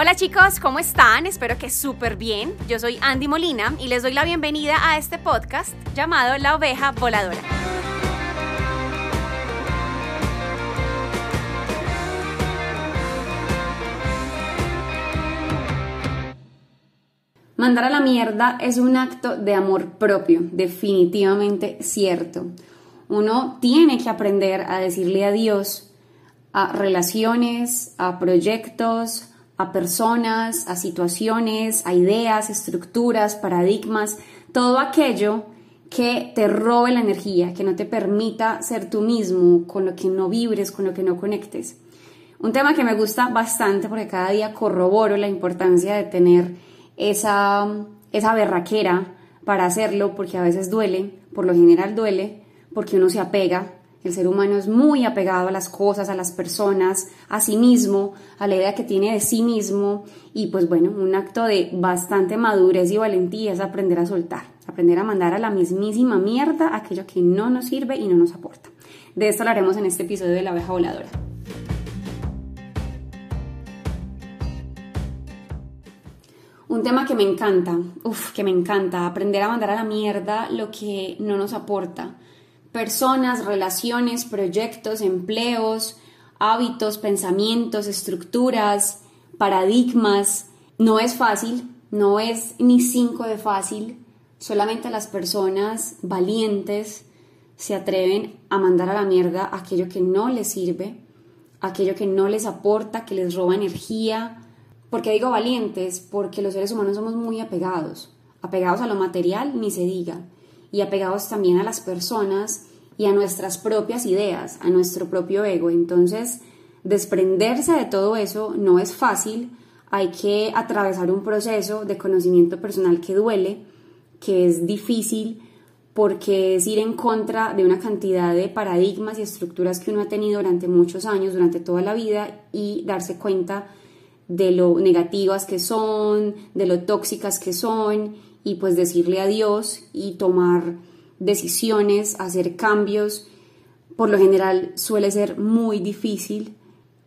Hola chicos, ¿cómo están? Espero que súper bien. Yo soy Andy Molina y les doy la bienvenida a este podcast llamado La Oveja Voladora. Mandar a la mierda es un acto de amor propio, definitivamente cierto. Uno tiene que aprender a decirle adiós a relaciones, a proyectos, a personas, a situaciones, a ideas, estructuras, paradigmas, todo aquello que te robe la energía, que no te permita ser tú mismo, con lo que no vibres, con lo que no conectes. Un tema que me gusta bastante porque cada día corroboro la importancia de tener esa, esa berraquera para hacerlo, porque a veces duele, por lo general duele, porque uno se apega el ser humano es muy apegado a las cosas, a las personas, a sí mismo, a la idea que tiene de sí mismo y pues bueno, un acto de bastante madurez y valentía es aprender a soltar, aprender a mandar a la mismísima mierda aquello que no nos sirve y no nos aporta. De esto hablaremos en este episodio de La abeja voladora. Un tema que me encanta, uff, que me encanta, aprender a mandar a la mierda lo que no nos aporta personas, relaciones, proyectos, empleos, hábitos, pensamientos, estructuras, paradigmas. No es fácil, no es ni cinco de fácil. Solamente las personas valientes se atreven a mandar a la mierda aquello que no les sirve, aquello que no les aporta, que les roba energía. ¿Por qué digo valientes? Porque los seres humanos somos muy apegados, apegados a lo material, ni se diga y apegados también a las personas y a nuestras propias ideas, a nuestro propio ego. Entonces, desprenderse de todo eso no es fácil, hay que atravesar un proceso de conocimiento personal que duele, que es difícil, porque es ir en contra de una cantidad de paradigmas y estructuras que uno ha tenido durante muchos años, durante toda la vida, y darse cuenta de lo negativas que son, de lo tóxicas que son, y pues decirle adiós y tomar decisiones, hacer cambios, por lo general suele ser muy difícil.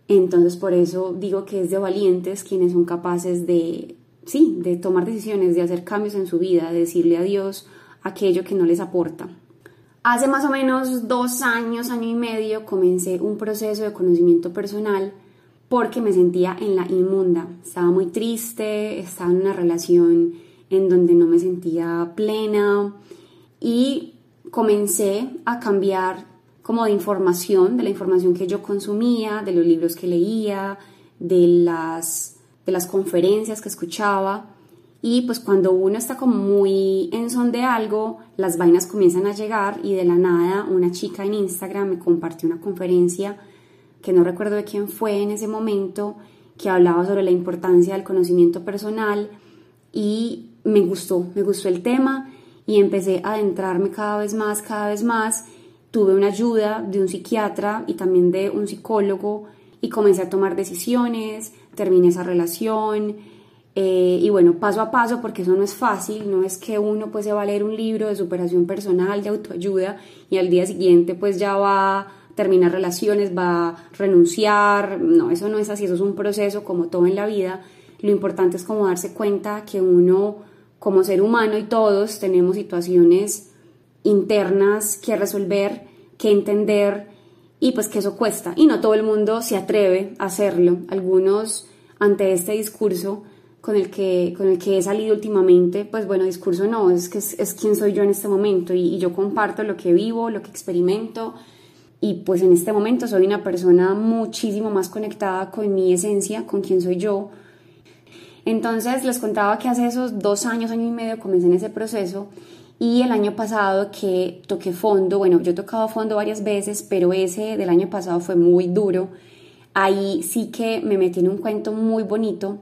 Entonces por eso digo que es de valientes quienes son capaces de, sí, de tomar decisiones, de hacer cambios en su vida, de decirle adiós aquello que no les aporta. Hace más o menos dos años, año y medio, comencé un proceso de conocimiento personal porque me sentía en la inmunda. Estaba muy triste, estaba en una relación en donde no me sentía plena y comencé a cambiar como de información, de la información que yo consumía, de los libros que leía, de las, de las conferencias que escuchaba. Y pues cuando uno está como muy en son de algo, las vainas comienzan a llegar y de la nada una chica en Instagram me compartió una conferencia que no recuerdo de quién fue en ese momento, que hablaba sobre la importancia del conocimiento personal y me gustó, me gustó el tema y empecé a adentrarme cada vez más, cada vez más. Tuve una ayuda de un psiquiatra y también de un psicólogo y comencé a tomar decisiones, terminé esa relación eh, y bueno, paso a paso, porque eso no es fácil, no es que uno pues se va a leer un libro de superación personal, de autoayuda y al día siguiente pues ya va a terminar relaciones, va a renunciar, no, eso no es así, eso es un proceso como todo en la vida. Lo importante es como darse cuenta que uno como ser humano y todos tenemos situaciones internas que resolver, que entender y pues que eso cuesta. Y no todo el mundo se atreve a hacerlo. Algunos ante este discurso con el que, con el que he salido últimamente, pues bueno, discurso no, es que es, quien soy yo en este momento. Y, y, yo comparto lo que vivo, lo que experimento. Y pues en este momento soy una persona muchísimo más conectada con mi esencia, con quien soy yo, entonces les contaba que hace esos dos años, año y medio comencé en ese proceso y el año pasado que toqué fondo, bueno, yo he tocado fondo varias veces, pero ese del año pasado fue muy duro. Ahí sí que me metí en un cuento muy bonito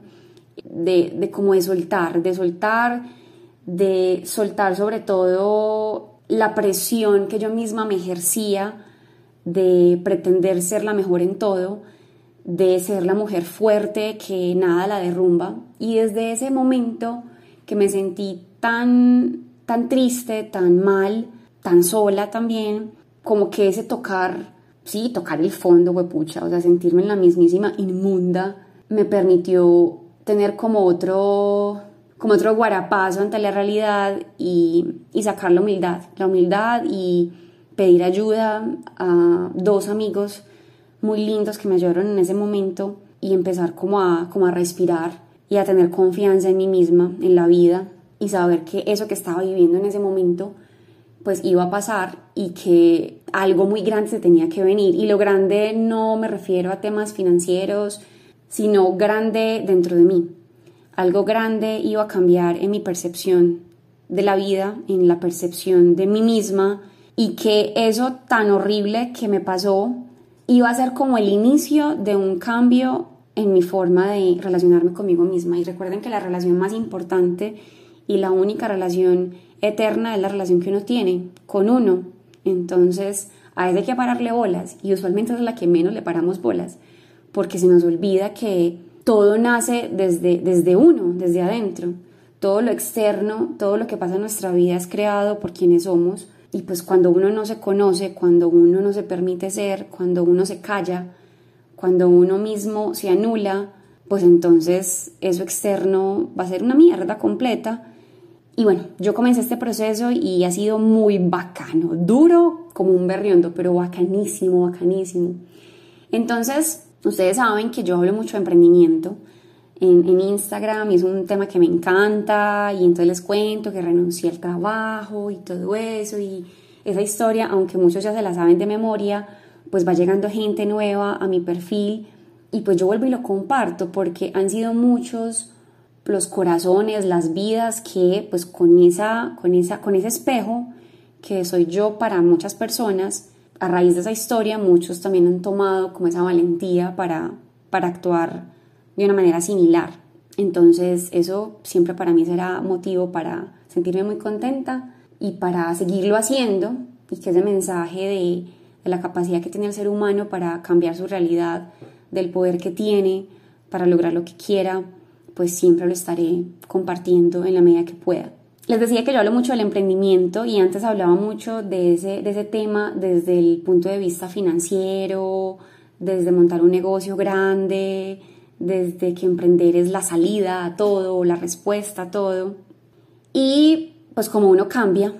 de, de cómo de soltar, de soltar, de soltar sobre todo la presión que yo misma me ejercía de pretender ser la mejor en todo, de ser la mujer fuerte que nada la derrumba. Y desde ese momento que me sentí tan, tan triste, tan mal, tan sola también, como que ese tocar, sí, tocar el fondo, huepucha, o sea, sentirme en la mismísima inmunda, me permitió tener como otro, como otro guarapazo ante la realidad y, y sacar la humildad, la humildad y pedir ayuda a dos amigos muy lindos que me ayudaron en ese momento y empezar como a, como a respirar y a tener confianza en mí misma, en la vida y saber que eso que estaba viviendo en ese momento pues iba a pasar y que algo muy grande se tenía que venir. Y lo grande no me refiero a temas financieros, sino grande dentro de mí. Algo grande iba a cambiar en mi percepción de la vida, en la percepción de mí misma y que eso tan horrible que me pasó iba a ser como el inicio de un cambio en mi forma de relacionarme conmigo misma. Y recuerden que la relación más importante y la única relación eterna es la relación que uno tiene con uno. Entonces, a esa hay que pararle bolas y usualmente es la que menos le paramos bolas, porque se nos olvida que todo nace desde, desde uno, desde adentro. Todo lo externo, todo lo que pasa en nuestra vida es creado por quienes somos y pues cuando uno no se conoce, cuando uno no se permite ser, cuando uno se calla, cuando uno mismo se anula, pues entonces eso externo va a ser una mierda completa y bueno, yo comencé este proceso y ha sido muy bacano, duro como un berriondo, pero bacanísimo, bacanísimo. Entonces, ustedes saben que yo hablo mucho de emprendimiento en, en Instagram y es un tema que me encanta y entonces les cuento que renuncié al trabajo y todo eso y esa historia, aunque muchos ya se la saben de memoria, pues va llegando gente nueva a mi perfil y pues yo vuelvo y lo comparto porque han sido muchos los corazones, las vidas que pues con, esa, con, esa, con ese espejo que soy yo para muchas personas, a raíz de esa historia muchos también han tomado como esa valentía para, para actuar de una manera similar. Entonces eso siempre para mí será motivo para sentirme muy contenta y para seguirlo haciendo y que ese mensaje de, de la capacidad que tiene el ser humano para cambiar su realidad, del poder que tiene para lograr lo que quiera, pues siempre lo estaré compartiendo en la medida que pueda. Les decía que yo hablo mucho del emprendimiento y antes hablaba mucho de ese, de ese tema desde el punto de vista financiero, desde montar un negocio grande, desde que emprender es la salida a todo, la respuesta a todo. Y pues como uno cambia,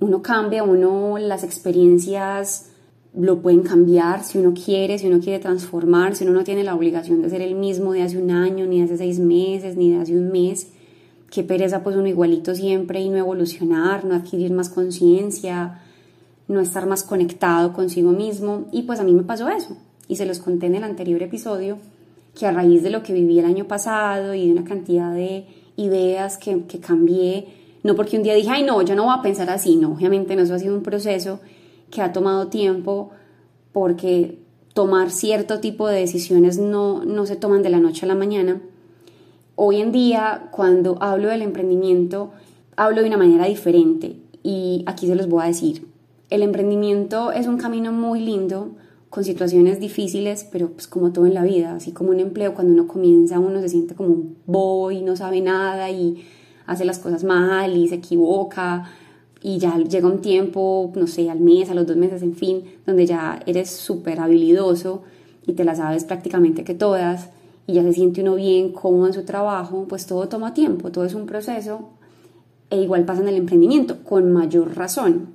uno cambia, uno las experiencias lo pueden cambiar si uno quiere, si uno quiere transformar, si uno no tiene la obligación de ser el mismo de hace un año, ni de hace seis meses, ni de hace un mes. Qué pereza pues uno igualito siempre y no evolucionar, no adquirir más conciencia, no estar más conectado consigo mismo. Y pues a mí me pasó eso. Y se los conté en el anterior episodio, que a raíz de lo que viví el año pasado y de una cantidad de ideas que, que cambié, no porque un día dije, ay no, yo no voy a pensar así, no, obviamente no, eso ha sido un proceso que ha tomado tiempo porque tomar cierto tipo de decisiones no, no se toman de la noche a la mañana. Hoy en día, cuando hablo del emprendimiento, hablo de una manera diferente y aquí se los voy a decir. El emprendimiento es un camino muy lindo, con situaciones difíciles, pero pues como todo en la vida, así como un empleo, cuando uno comienza uno se siente como un boy, no sabe nada y hace las cosas mal y se equivoca, y ya llega un tiempo, no sé, al mes, a los dos meses, en fin, donde ya eres súper habilidoso y te las sabes prácticamente que todas y ya se siente uno bien, cómodo en su trabajo, pues todo toma tiempo, todo es un proceso e igual pasa en el emprendimiento, con mayor razón,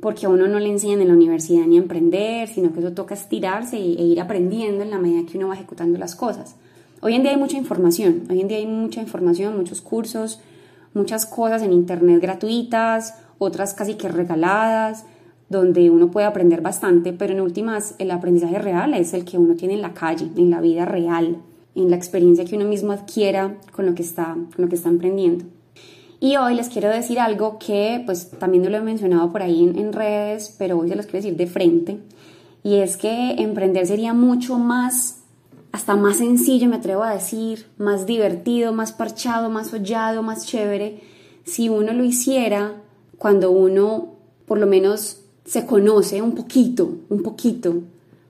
porque a uno no le enseñan en la universidad ni a emprender, sino que eso toca estirarse e ir aprendiendo en la medida que uno va ejecutando las cosas. Hoy en día hay mucha información, hoy en día hay mucha información, muchos cursos, muchas cosas en internet gratuitas, otras casi que regaladas, donde uno puede aprender bastante, pero en últimas el aprendizaje real es el que uno tiene en la calle, en la vida real, en la experiencia que uno mismo adquiera con lo que está, con lo que está emprendiendo. Y hoy les quiero decir algo que pues también lo he mencionado por ahí en, en redes, pero hoy se los quiero decir de frente, y es que emprender sería mucho más hasta más sencillo, me atrevo a decir, más divertido, más parchado, más hollado, más chévere, si uno lo hiciera cuando uno por lo menos se conoce un poquito, un poquito,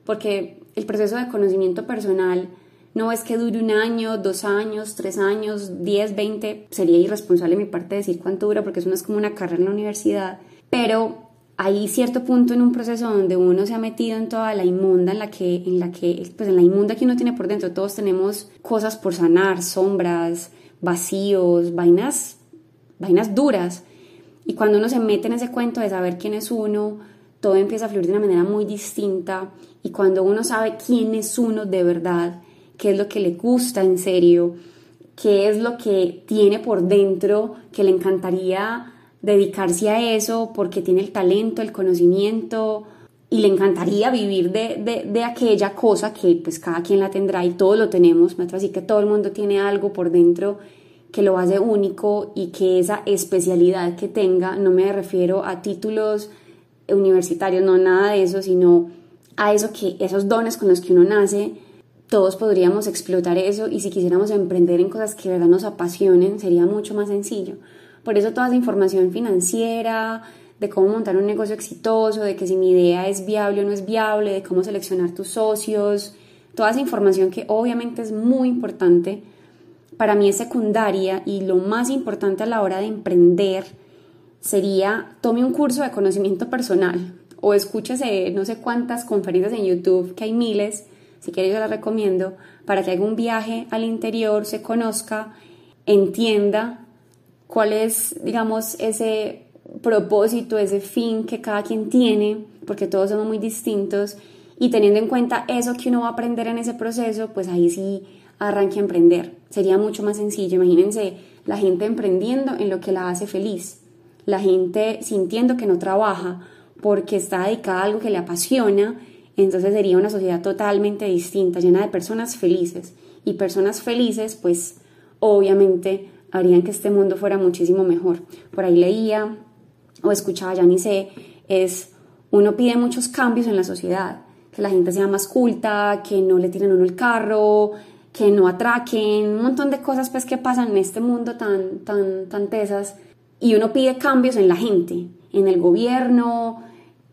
porque el proceso de conocimiento personal no es que dure un año, dos años, tres años, diez, veinte, sería irresponsable de mi parte decir cuánto dura porque eso no es como una carrera en la universidad, pero hay cierto punto en un proceso donde uno se ha metido en toda la inmunda en la que, en la que, pues en la inmunda que uno tiene por dentro, todos tenemos cosas por sanar, sombras, vacíos, vainas, vainas duras. Y cuando uno se mete en ese cuento de saber quién es uno, todo empieza a fluir de una manera muy distinta. Y cuando uno sabe quién es uno de verdad, qué es lo que le gusta en serio, qué es lo que tiene por dentro que le encantaría dedicarse a eso porque tiene el talento, el conocimiento y le encantaría vivir de, de, aquella cosa que pues cada quien la tendrá y todos lo tenemos, así que todo el mundo tiene algo por dentro que lo hace único y que esa especialidad que tenga, no me refiero a títulos universitarios, no nada de eso, sino a eso que esos dones con los que uno nace, todos podríamos explotar eso y si quisiéramos emprender en cosas que de verdad nos apasionen, sería mucho más sencillo. Por eso toda esa información financiera, de cómo montar un negocio exitoso, de que si mi idea es viable o no es viable, de cómo seleccionar tus socios, toda esa información que obviamente es muy importante, para mí es secundaria y lo más importante a la hora de emprender sería tome un curso de conocimiento personal o escúchese no sé cuántas conferencias en YouTube, que hay miles, si quiere yo las recomiendo, para que haga un viaje al interior, se conozca, entienda cuál es, digamos, ese propósito, ese fin que cada quien tiene, porque todos somos muy distintos, y teniendo en cuenta eso que uno va a aprender en ese proceso, pues ahí sí arranque a emprender. Sería mucho más sencillo. Imagínense la gente emprendiendo en lo que la hace feliz, la gente sintiendo que no trabaja porque está dedicada a algo que le apasiona, entonces sería una sociedad totalmente distinta, llena de personas felices. Y personas felices, pues obviamente harían que este mundo fuera muchísimo mejor. Por ahí leía o escuchaba, ya ni sé, es uno pide muchos cambios en la sociedad, que la gente sea más culta, que no le tiren uno el carro, que no atraquen, un montón de cosas pues que pasan en este mundo tan, tan, tan tesas. Y uno pide cambios en la gente, en el gobierno,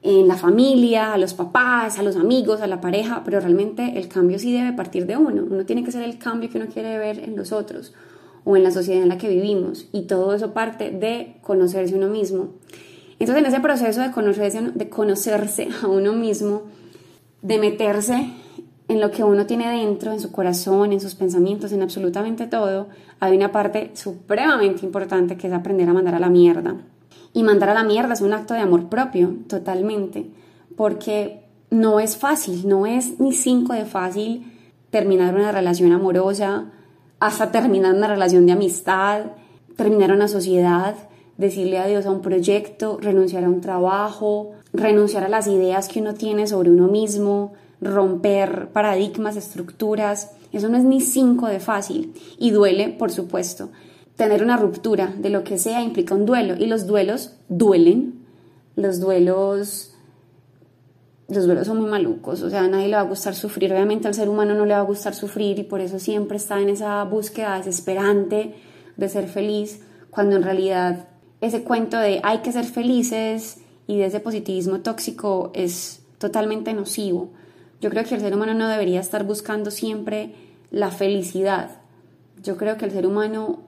en la familia, a los papás, a los amigos, a la pareja, pero realmente el cambio sí debe partir de uno. Uno tiene que ser el cambio que uno quiere ver en los otros o en la sociedad en la que vivimos. Y todo eso parte de conocerse uno mismo. Entonces, en ese proceso de conocerse, de conocerse a uno mismo, de meterse en lo que uno tiene dentro, en su corazón, en sus pensamientos, en absolutamente todo, hay una parte supremamente importante que es aprender a mandar a la mierda. Y mandar a la mierda es un acto de amor propio, totalmente, porque no es fácil, no es ni cinco de fácil terminar una relación amorosa, hasta terminar una relación de amistad, terminar una sociedad, decirle adiós a un proyecto, renunciar a un trabajo, renunciar a las ideas que uno tiene sobre uno mismo, romper paradigmas, estructuras. Eso no es ni cinco de fácil y duele, por supuesto. Tener una ruptura de lo que sea implica un duelo y los duelos duelen. Los duelos los duelos son muy malucos, o sea, a nadie le va a gustar sufrir, obviamente al ser humano no le va a gustar sufrir y por eso siempre está en esa búsqueda desesperante de ser feliz, cuando en realidad ese cuento de hay que ser felices y de ese positivismo tóxico es totalmente nocivo. Yo creo que el ser humano no debería estar buscando siempre la felicidad. Yo creo que el ser humano,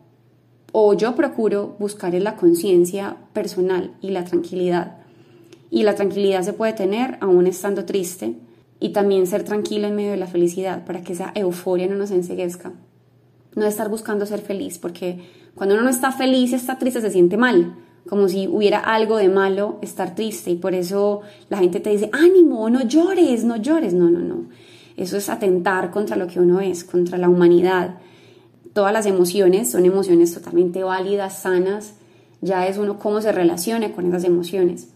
o yo procuro buscar en la conciencia personal y la tranquilidad y la tranquilidad se puede tener aún estando triste y también ser tranquilo en medio de la felicidad para que esa euforia no nos enseguezca. No estar buscando ser feliz, porque cuando uno no está feliz, está triste, se siente mal, como si hubiera algo de malo estar triste y por eso la gente te dice, ánimo, no llores, no llores. No, no, no. Eso es atentar contra lo que uno es, contra la humanidad. Todas las emociones son emociones totalmente válidas, sanas. Ya es uno cómo se relaciona con esas emociones.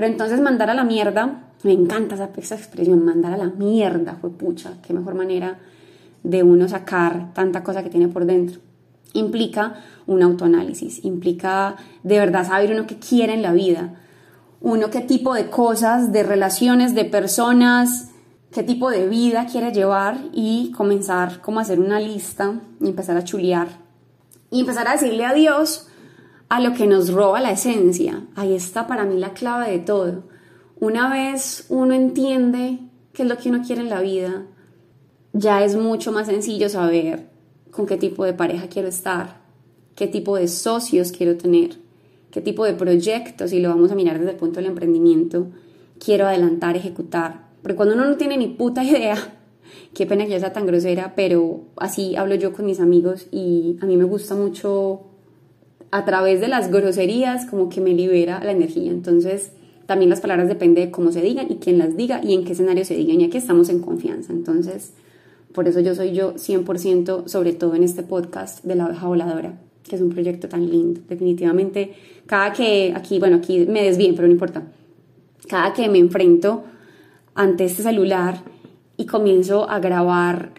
Pero entonces mandar a la mierda, me encanta esa, expresión, mandar a la mierda, fue pucha, qué mejor manera de uno sacar tanta cosa que tiene por dentro. Implica un autoanálisis, implica de verdad saber uno qué quiere en la vida, uno qué tipo de cosas, de relaciones, de personas, qué tipo de vida quiere llevar y comenzar como a hacer una lista y empezar a chulear y empezar a decirle adiós a lo que nos roba la esencia. Ahí está para mí la clave de todo. Una vez uno entiende qué es lo que uno quiere en la vida, ya es mucho más sencillo saber con qué tipo de pareja quiero estar, qué tipo de socios quiero tener, qué tipo de proyectos, y lo vamos a mirar desde el punto del emprendimiento, quiero adelantar, ejecutar. Porque cuando uno no tiene ni puta idea, qué pena que yo sea tan grosera, pero así hablo yo con mis amigos y a mí me gusta mucho a través de las groserías como que me libera la energía. Entonces, también las palabras depende de cómo se digan y quién las diga y en qué escenario se digan. Y aquí estamos en confianza. Entonces, por eso yo soy yo 100%, sobre todo en este podcast de la oveja voladora, que es un proyecto tan lindo. Definitivamente, cada que aquí, bueno, aquí me desvíen, pero no importa. Cada que me enfrento ante este celular y comienzo a grabar,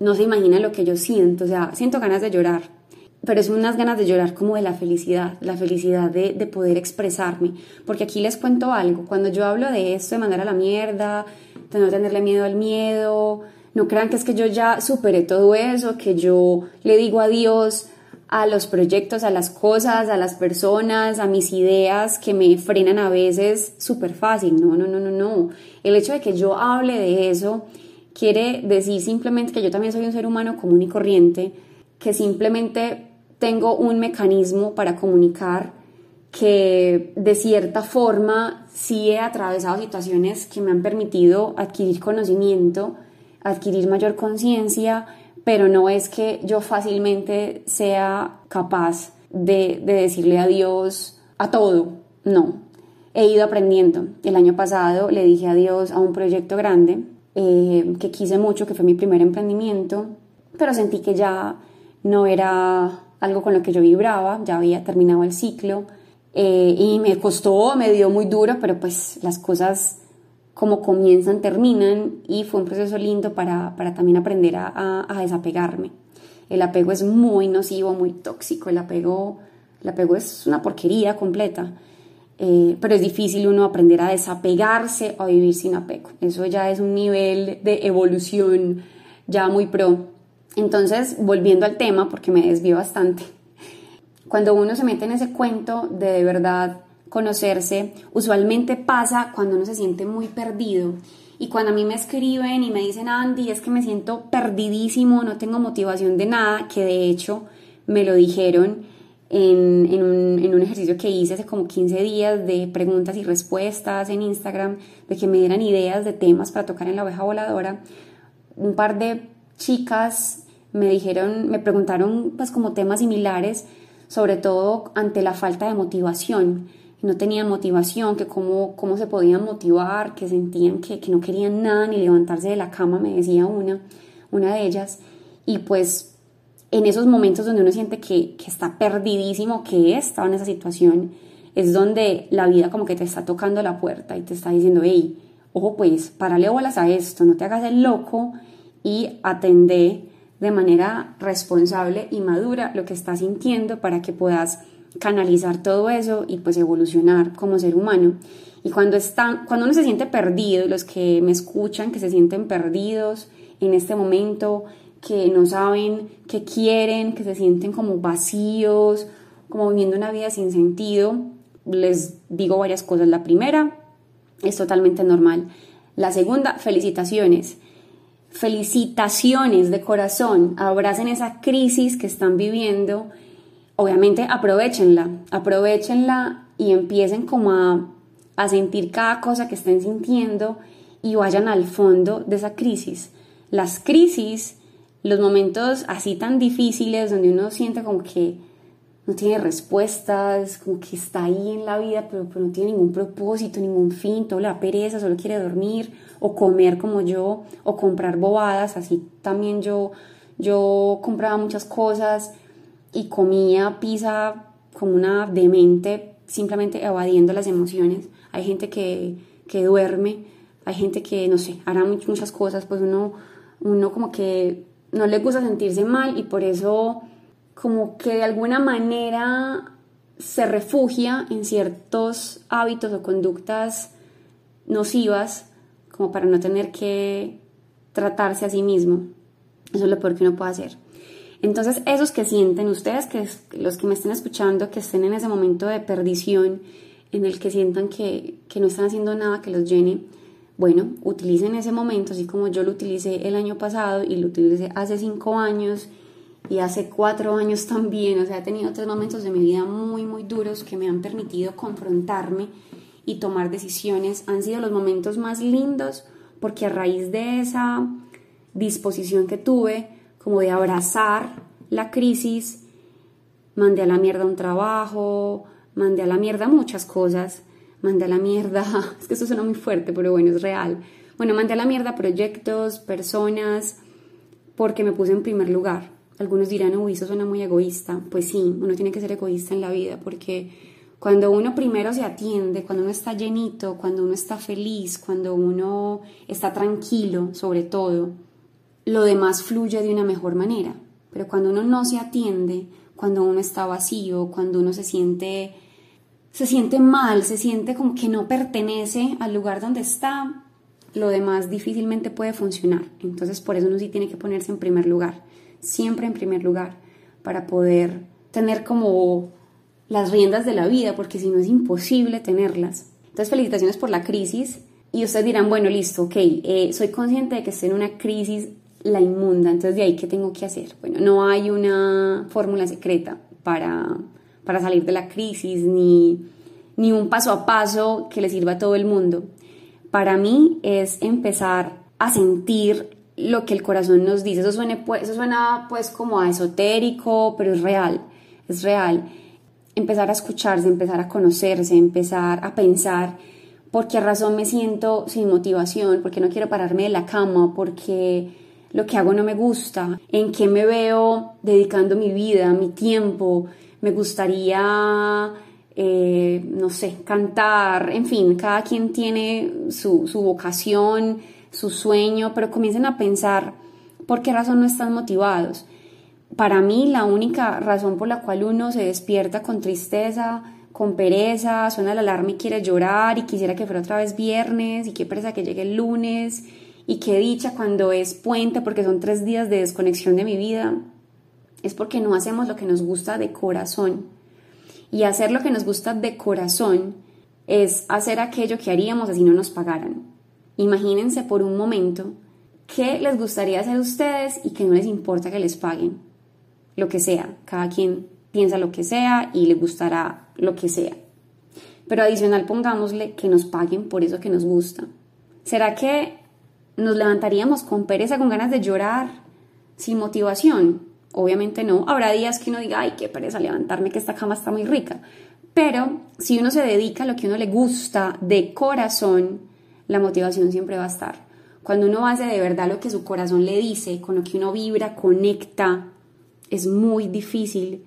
no se imagina lo que yo siento. O sea, siento ganas de llorar pero es unas ganas de llorar como de la felicidad, la felicidad de, de, poder expresarme. Porque aquí les cuento algo, cuando yo hablo de esto, de mandar a la mierda, de no tenerle miedo al miedo, no crean que es que yo ya superé todo eso, que yo le digo adiós a los proyectos, a las cosas, a las personas, a mis ideas que me frenan a veces súper fácil. No, no, no, no, no. El hecho de que yo hable de eso quiere decir simplemente que yo también soy un ser humano común y corriente, que simplemente tengo un mecanismo para comunicar que de cierta forma sí he atravesado situaciones que me han permitido adquirir conocimiento, adquirir mayor conciencia, pero no es que yo fácilmente sea capaz de, decirle adiós a todo, no. He ido aprendiendo. El año pasado le dije adiós a un proyecto grande eh, que quise mucho, que fue mi primer emprendimiento, pero sentí que ya no era algo con lo que yo vibraba, ya había terminado el ciclo eh, y me costó, me dio muy duro, pero pues las cosas como comienzan, terminan y fue un proceso lindo para, para también aprender a, a, desapegarme. El apego es muy nocivo, muy tóxico, el apego, el apego es una porquería completa, eh, pero es difícil uno aprender a desapegarse o a vivir sin apego. Eso ya es un nivel de evolución ya muy pro. Entonces, volviendo al tema, porque me desvío bastante, cuando uno se mete en ese cuento de de verdad conocerse, usualmente pasa cuando uno se siente muy perdido. Y cuando a mí me escriben y me dicen, Andy, es que me siento perdidísimo, no tengo motivación de nada, que de hecho me lo dijeron en, en, un, un, ejercicio que hice hace como 15 días de preguntas y respuestas en Instagram, de que me dieran ideas de temas para tocar en la oveja voladora. Un par de chicas me dijeron, me preguntaron pues como temas similares, sobre todo ante la falta de motivación. No tenían motivación, que cómo, cómo se podían motivar, que sentían que, que no querían nada ni levantarse de la cama, me decía una, una de ellas. Y pues en esos momentos donde uno siente que, que está perdidísimo, que estaba en esa situación, es donde la vida como que te está tocando la puerta y te está diciendo, hey, ojo pues, parale bolas a esto, no te hagas el loco y atende de manera responsable y madura lo que estás sintiendo para que puedas canalizar todo eso y pues evolucionar como ser humano. Y cuando, están, cuando uno se siente perdido, los que me escuchan que se sienten perdidos en este momento, que no saben qué quieren, que se sienten como vacíos, como viviendo una vida sin sentido, les digo varias cosas. La primera es totalmente normal. La segunda, felicitaciones felicitaciones de corazón, abracen esa crisis que están viviendo, obviamente aprovechenla, aprovechenla y empiecen como a, a sentir cada cosa que estén sintiendo y vayan al fondo de esa crisis. Las crisis, los momentos así tan difíciles donde uno siente como que no tiene respuestas, como que está ahí en la vida, pero, no tiene ningún propósito, ningún fin, todo la pereza, solo quiere dormir o comer como yo, o comprar bobadas, así también yo, yo compraba muchas cosas y comía pizza como una demente, simplemente evadiendo las emociones. Hay gente que, que duerme, hay gente que, no sé, hará muchas cosas, pues uno, uno como que no le gusta sentirse mal y por eso como que de alguna manera se refugia en ciertos hábitos o conductas nocivas como para no tener que tratarse a sí mismo. Eso es lo peor que uno puede hacer. Entonces, esos que sienten ustedes, que los que me estén escuchando, que estén en ese momento de perdición, en el que sientan que, que no están haciendo nada que los llene, bueno, utilicen ese momento, así como yo lo utilicé el año pasado y lo utilicé hace cinco años y hace cuatro años también, o sea, he tenido tres momentos de mi vida muy, muy duros que me han permitido confrontarme y tomar decisiones. Han sido los momentos más lindos porque a raíz de esa disposición que tuve, como de abrazar la crisis, mandé a la mierda un trabajo, mandé a la mierda muchas cosas, mandé a la mierda, es que eso suena muy fuerte, pero bueno, es real. Bueno, mandé a la mierda proyectos, personas, porque me puse en primer lugar. Algunos dirán, uy, eso suena muy egoísta. Pues sí, uno tiene que ser egoísta en la vida, porque cuando uno primero se atiende, cuando uno está llenito, cuando uno está feliz, cuando uno está tranquilo, sobre todo, lo demás fluye de una mejor manera. Pero cuando uno no se atiende, cuando uno está vacío, cuando uno se siente se siente mal, se siente como que no pertenece al lugar donde está, lo demás difícilmente puede funcionar. Entonces por eso uno sí tiene que ponerse en primer lugar, siempre en primer lugar, para poder tener como las riendas de la vida, porque si no es imposible tenerlas. Entonces felicitaciones por la crisis y ustedes dirán, bueno, listo, ok, eh, soy consciente de que estoy en una crisis la inmunda, entonces de ahí, ¿qué tengo que hacer? Bueno, no hay una fórmula secreta para, para salir de la crisis, ni, ni un paso a paso que le sirva a todo el mundo. Para mí es empezar a sentir lo que el corazón nos dice. Eso suena, pues, eso suena pues como a esotérico, pero es real, es real. Empezar a escucharse, empezar a conocerse, empezar a pensar por qué razón me siento sin motivación, por qué no quiero pararme de la cama, porque lo que hago no me gusta, en qué me veo dedicando mi vida, mi tiempo, me gustaría, eh, no sé, cantar, en fin, cada quien tiene su, su vocación, su sueño, pero comiencen a pensar por qué razón no están motivados. Para mí la única razón por la cual uno se despierta con tristeza, con pereza, suena la alarma y quiere llorar y quisiera que fuera otra vez viernes y qué pereza que llegue el lunes y qué dicha cuando es puente porque son tres días de desconexión de mi vida, es porque no hacemos lo que nos gusta de corazón. Y hacer lo que nos gusta de corazón es hacer aquello que haríamos si no nos pagaran. Imagínense por un momento qué les gustaría hacer ustedes y que no les importa que les paguen. Lo que sea, cada quien piensa lo que sea y le gustará lo que sea. Pero adicional pongámosle que nos paguen por eso que nos gusta. ¿Será que nos levantaríamos con pereza, con ganas de llorar, sin motivación. Obviamente no. Habrá días que uno diga, ay, qué pereza levantarme, que esta cama está muy rica. Pero si uno se dedica a lo que uno le gusta de corazón, la motivación siempre va a estar. Cuando uno hace de verdad lo que su corazón le dice, con lo que uno vibra, conecta, es muy difícil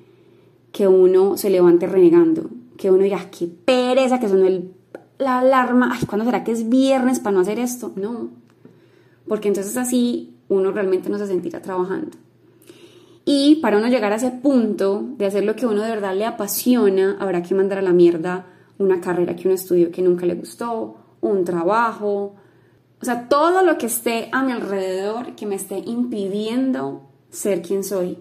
que uno se levante renegando, que uno diga, qué pereza, que sonó el, la alarma, ay, ¿cuándo será que es viernes para no hacer esto? No, porque entonces así uno realmente no se sentirá trabajando. Y para uno llegar a ese punto de hacer lo que uno de verdad le apasiona, habrá que mandar a la mierda una carrera que uno estudió que nunca le gustó, un trabajo, o sea, todo lo que esté a mi alrededor que me esté impidiendo ser quien soy,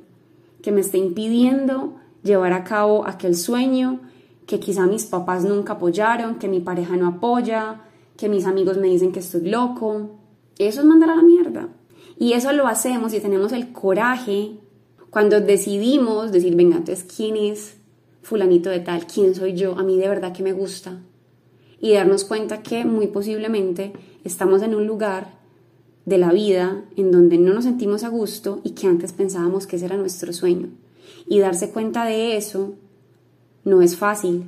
que me esté impidiendo llevar a cabo aquel sueño que quizá mis papás nunca apoyaron, que mi pareja no apoya, que mis amigos me dicen que estoy loco, eso es mandar a la mierda. Y eso lo hacemos y tenemos el coraje cuando decidimos decir, venga, entonces, ¿quién es fulanito de tal? ¿Quién soy yo? A mí de verdad que me gusta. Y darnos cuenta que muy posiblemente estamos en un lugar de la vida en donde no nos sentimos a gusto y que antes pensábamos que ese era nuestro sueño. Y darse cuenta de eso no es fácil.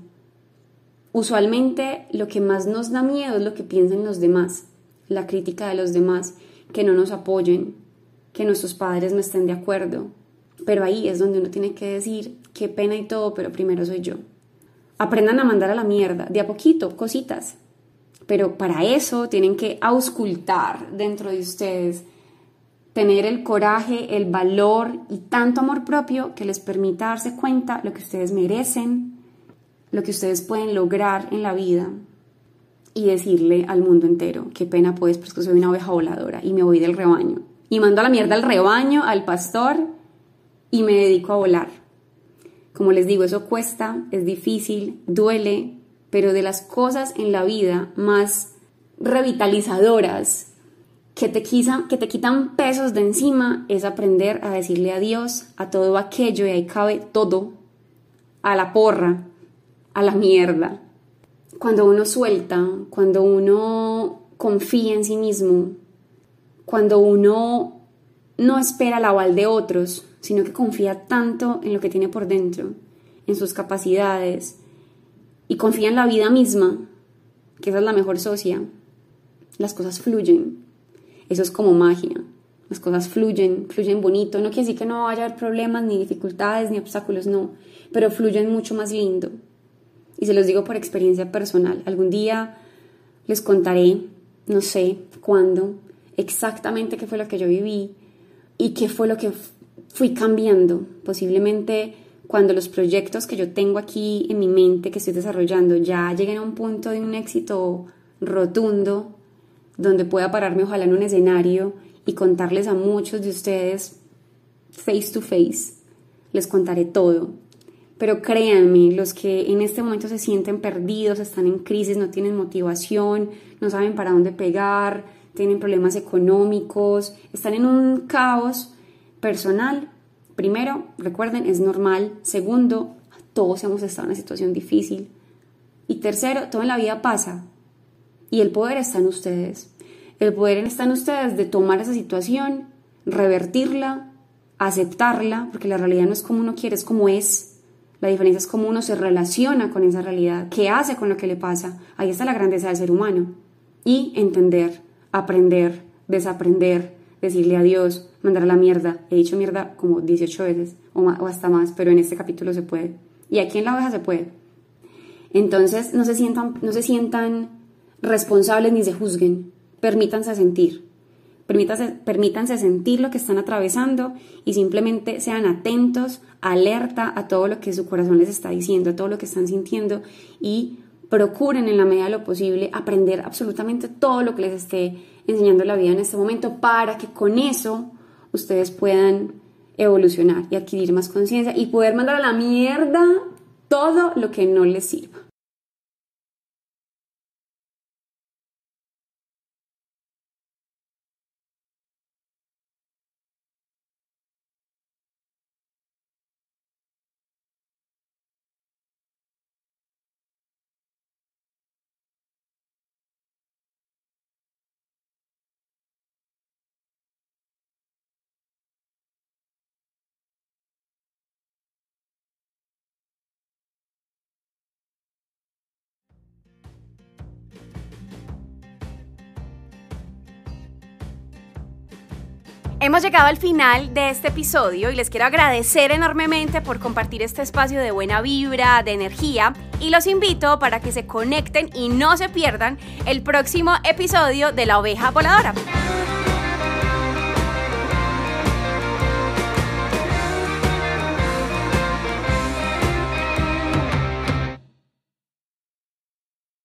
Usualmente lo que más nos da miedo es lo que piensan los demás la crítica de los demás, que no nos apoyen, que nuestros padres no estén de acuerdo. Pero ahí es donde uno tiene que decir, qué pena y todo, pero primero soy yo. Aprendan a mandar a la mierda, de a poquito, cositas. Pero para eso tienen que auscultar dentro de ustedes, tener el coraje, el valor y tanto amor propio que les permita darse cuenta lo que ustedes merecen, lo que ustedes pueden lograr en la vida, y decirle al mundo entero, qué pena pues, porque soy una oveja voladora y me voy del rebaño. Y mando a la mierda al rebaño, al pastor, y me dedico a volar. Como les digo, eso cuesta, es difícil, duele, pero de las cosas en la vida más revitalizadoras que te, que te quitan pesos de encima es aprender a decirle adiós a todo aquello y ahí cabe todo, a la porra, a la mierda. Cuando uno suelta, cuando uno confía en sí mismo, cuando uno no espera la aval de otros, sino que confía tanto en lo que tiene por dentro, en sus capacidades, y confía en la vida misma, que esa es la mejor socia, las cosas fluyen. Eso es como magia. Las cosas fluyen, fluyen bonito. No quiere decir que no vaya a haber problemas, ni dificultades, ni obstáculos, no. Pero fluyen mucho más lindo. Y se los digo por experiencia personal. Algún día les contaré, no sé cuándo, exactamente qué fue lo que yo viví y qué fue lo que fui cambiando. Posiblemente cuando los proyectos que yo tengo aquí en mi mente, que estoy desarrollando, ya lleguen a un punto de un éxito rotundo, donde pueda pararme ojalá en un escenario y contarles a muchos de ustedes face to face. Les contaré todo. Pero créanme, los que en este momento se sienten perdidos, están en crisis, no tienen motivación, no saben para dónde pegar, tienen problemas económicos, están en un caos personal, Primero, recuerden, es normal. Segundo, todos hemos estado en una situación difícil. Y tercero, todo en la vida pasa. Y el poder está en ustedes. El poder está en ustedes de tomar esa situación, revertirla, aceptarla, porque la realidad no es como uno quiere, es como es. La diferencia es cómo uno se relaciona con esa realidad, qué hace con lo que le pasa. Ahí está la grandeza del ser humano. Y entender, aprender, desaprender, decirle adiós, mandar a la mierda. He dicho mierda como 18 veces o, hasta más, pero en este capítulo se puede. Y aquí en la oveja se puede. Entonces no se sientan, no se sientan responsables ni se juzguen. Permítanse sentir. Permítanse, permítanse sentir lo que están atravesando y simplemente sean atentos, alerta a todo lo que su corazón les está diciendo, a todo lo que están sintiendo y procuren en la medida de lo posible aprender absolutamente todo lo que les esté enseñando la vida en este momento para que con eso ustedes puedan evolucionar y adquirir más conciencia y poder mandar a la mierda todo lo que no les sirva. Hemos llegado al final de este episodio y les quiero agradecer enormemente por compartir este espacio de buena vibra, de energía y los invito para que se conecten y no se pierdan el próximo episodio de La Oveja Voladora.